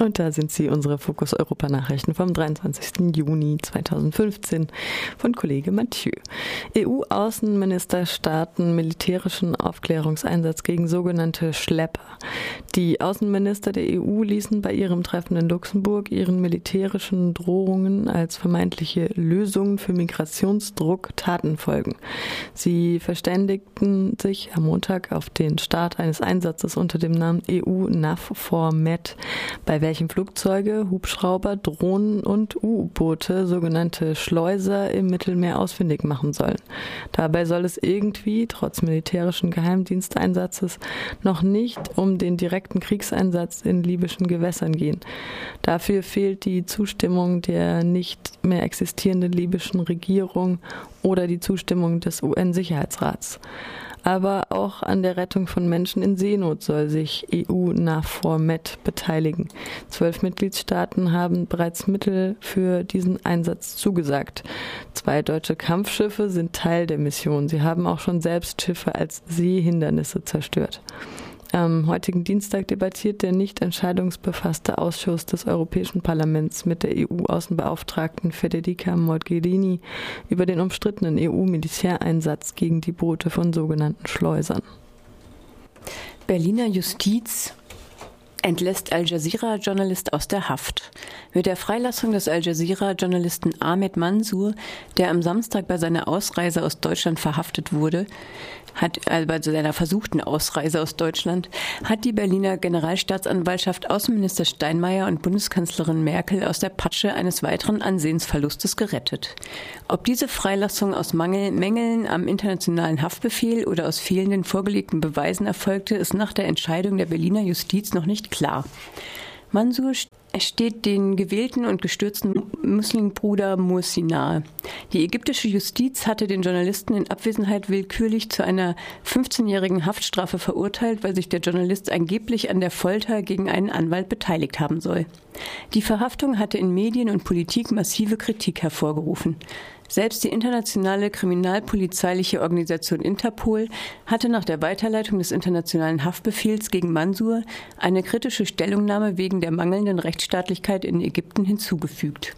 Und da sind sie, unsere Fokus Europa Nachrichten vom 23. Juni 2015 von Kollege Mathieu. EU-Außenminister starten militärischen Aufklärungseinsatz gegen sogenannte Schlepper. Die Außenminister der EU ließen bei ihrem Treffen in Luxemburg ihren militärischen Drohungen als vermeintliche Lösungen für Migrationsdruck Taten folgen. Sie verständigten sich am Montag auf den Start eines Einsatzes unter dem Namen EU-NAV4MED, bei welchem Flugzeuge, Hubschrauber, Drohnen und U-Boote sogenannte Schleuser im Mittelmeer ausfindig machen sollen. Dabei soll es irgendwie, trotz militärischen Geheimdiensteinsatzes, noch nicht um den direkten Kriegseinsatz in libyschen Gewässern gehen. Dafür fehlt die Zustimmung der nicht mehr existierenden libyschen Regierung oder die Zustimmung des UN-Sicherheitsrats aber auch an der Rettung von Menschen in Seenot soll sich EU-NAVFOR Med beteiligen. Zwölf Mitgliedstaaten haben bereits Mittel für diesen Einsatz zugesagt. Zwei deutsche Kampfschiffe sind Teil der Mission. Sie haben auch schon selbst Schiffe als Seehindernisse zerstört. Am heutigen Dienstag debattiert der nicht entscheidungsbefasste Ausschuss des Europäischen Parlaments mit der EU-Außenbeauftragten Federica Mogherini über den umstrittenen EU-Militäreinsatz gegen die Boote von sogenannten Schleusern. Berliner Justiz entlässt Al Jazeera-Journalist aus der Haft. Mit der Freilassung des Al Jazeera-Journalisten Ahmed Mansour, der am Samstag bei seiner Ausreise aus Deutschland verhaftet wurde, hat also bei seiner versuchten Ausreise aus Deutschland hat die Berliner Generalstaatsanwaltschaft Außenminister Steinmeier und Bundeskanzlerin Merkel aus der Patsche eines weiteren Ansehensverlustes gerettet. Ob diese Freilassung aus Mangel, Mängeln am internationalen Haftbefehl oder aus fehlenden vorgelegten Beweisen erfolgte, ist nach der Entscheidung der Berliner Justiz noch nicht klar. Mansur steht den gewählten und gestürzten Muslimbruder Mursi nahe. Die ägyptische Justiz hatte den Journalisten in Abwesenheit willkürlich zu einer 15-jährigen Haftstrafe verurteilt, weil sich der Journalist angeblich an der Folter gegen einen Anwalt beteiligt haben soll. Die Verhaftung hatte in Medien und Politik massive Kritik hervorgerufen. Selbst die internationale kriminalpolizeiliche Organisation Interpol hatte nach der Weiterleitung des internationalen Haftbefehls gegen Mansur eine kritische Stellungnahme wegen der mangelnden Rechtsstaatlichkeit in Ägypten hinzugefügt.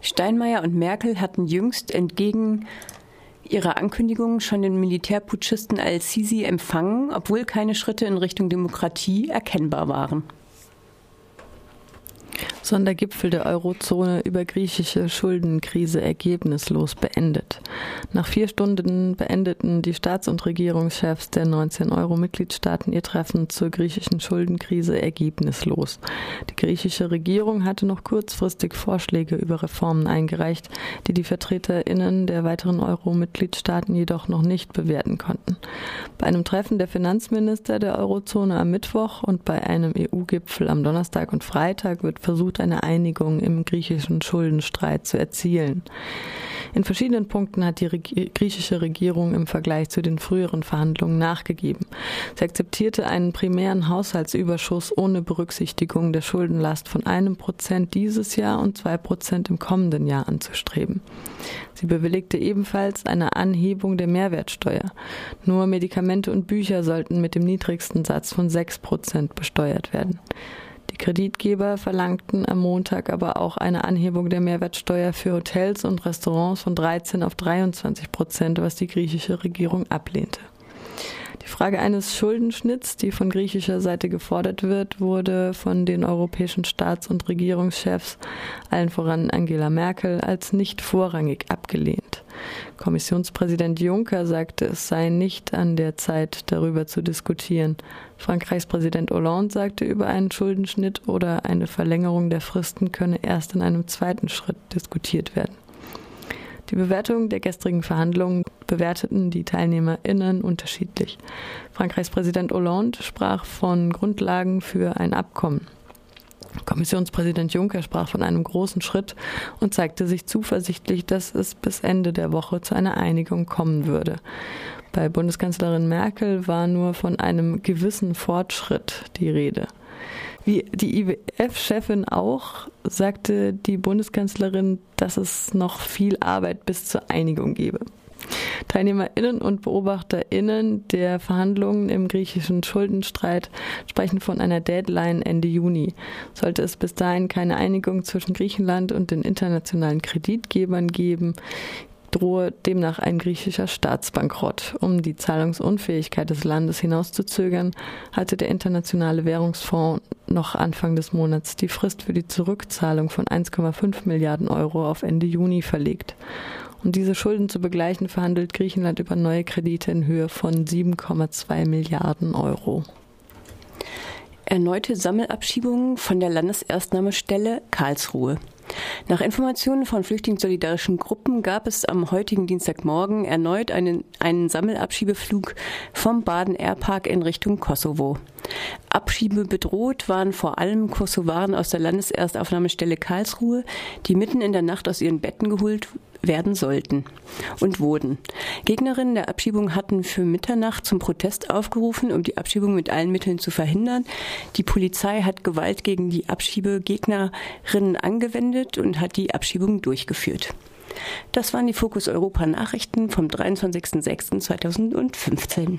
Steinmeier und Merkel hatten jüngst entgegen ihrer Ankündigung schon den Militärputschisten al-Sisi empfangen, obwohl keine Schritte in Richtung Demokratie erkennbar waren. Sondergipfel der Eurozone über griechische Schuldenkrise ergebnislos beendet. Nach vier Stunden beendeten die Staats- und Regierungschefs der 19 Euro-Mitgliedstaaten ihr Treffen zur griechischen Schuldenkrise ergebnislos. Die griechische Regierung hatte noch kurzfristig Vorschläge über Reformen eingereicht, die die VertreterInnen der weiteren Euro-Mitgliedstaaten jedoch noch nicht bewerten konnten. Bei einem Treffen der Finanzminister der Eurozone am Mittwoch und bei einem EU-Gipfel am Donnerstag und Freitag wird versucht, eine Einigung im griechischen Schuldenstreit zu erzielen. In verschiedenen Punkten hat die griechische Regierung im Vergleich zu den früheren Verhandlungen nachgegeben. Sie akzeptierte einen primären Haushaltsüberschuss ohne Berücksichtigung der Schuldenlast von einem Prozent dieses Jahr und zwei Prozent im kommenden Jahr anzustreben. Sie bewilligte ebenfalls eine Anhebung der Mehrwertsteuer. Nur Medikamente und Bücher sollten mit dem niedrigsten Satz von sechs Prozent besteuert werden. Die Kreditgeber verlangten am Montag aber auch eine Anhebung der Mehrwertsteuer für Hotels und Restaurants von 13 auf 23 Prozent, was die griechische Regierung ablehnte. Die Frage eines Schuldenschnitts, die von griechischer Seite gefordert wird, wurde von den europäischen Staats- und Regierungschefs, allen voran Angela Merkel, als nicht vorrangig abgelehnt. Kommissionspräsident Juncker sagte, es sei nicht an der Zeit, darüber zu diskutieren. Frankreichs Präsident Hollande sagte, über einen Schuldenschnitt oder eine Verlängerung der Fristen könne erst in einem zweiten Schritt diskutiert werden. Die Bewertung der gestrigen Verhandlungen bewerteten die TeilnehmerInnen unterschiedlich. Frankreichs Präsident Hollande sprach von Grundlagen für ein Abkommen. Kommissionspräsident Juncker sprach von einem großen Schritt und zeigte sich zuversichtlich, dass es bis Ende der Woche zu einer Einigung kommen würde. Bei Bundeskanzlerin Merkel war nur von einem gewissen Fortschritt die Rede. Wie die IWF-Chefin auch, sagte die Bundeskanzlerin, dass es noch viel Arbeit bis zur Einigung gebe. TeilnehmerInnen und BeobachterInnen der Verhandlungen im griechischen Schuldenstreit sprechen von einer Deadline Ende Juni. Sollte es bis dahin keine Einigung zwischen Griechenland und den internationalen Kreditgebern geben, drohe demnach ein griechischer Staatsbankrott. Um die Zahlungsunfähigkeit des Landes hinauszuzögern, hatte der Internationale Währungsfonds noch Anfang des Monats die Frist für die Zurückzahlung von 1,5 Milliarden Euro auf Ende Juni verlegt. Um diese Schulden zu begleichen, verhandelt Griechenland über neue Kredite in Höhe von 7,2 Milliarden Euro. Erneute Sammelabschiebungen von der Landeserstnahmestelle Karlsruhe. Nach Informationen von flüchtlingssolidarischen Gruppen gab es am heutigen Dienstagmorgen erneut einen, einen Sammelabschiebeflug vom Baden Airpark in Richtung Kosovo. Abschiebe bedroht waren vor allem Kosovaren aus der Landeserstaufnahmestelle Karlsruhe, die mitten in der Nacht aus ihren Betten geholt werden sollten und wurden. Gegnerinnen der Abschiebung hatten für Mitternacht zum Protest aufgerufen, um die Abschiebung mit allen Mitteln zu verhindern. Die Polizei hat Gewalt gegen die Abschiebegegnerinnen angewendet und hat die Abschiebung durchgeführt. Das waren die Fokus Europa Nachrichten vom 23.06.2015.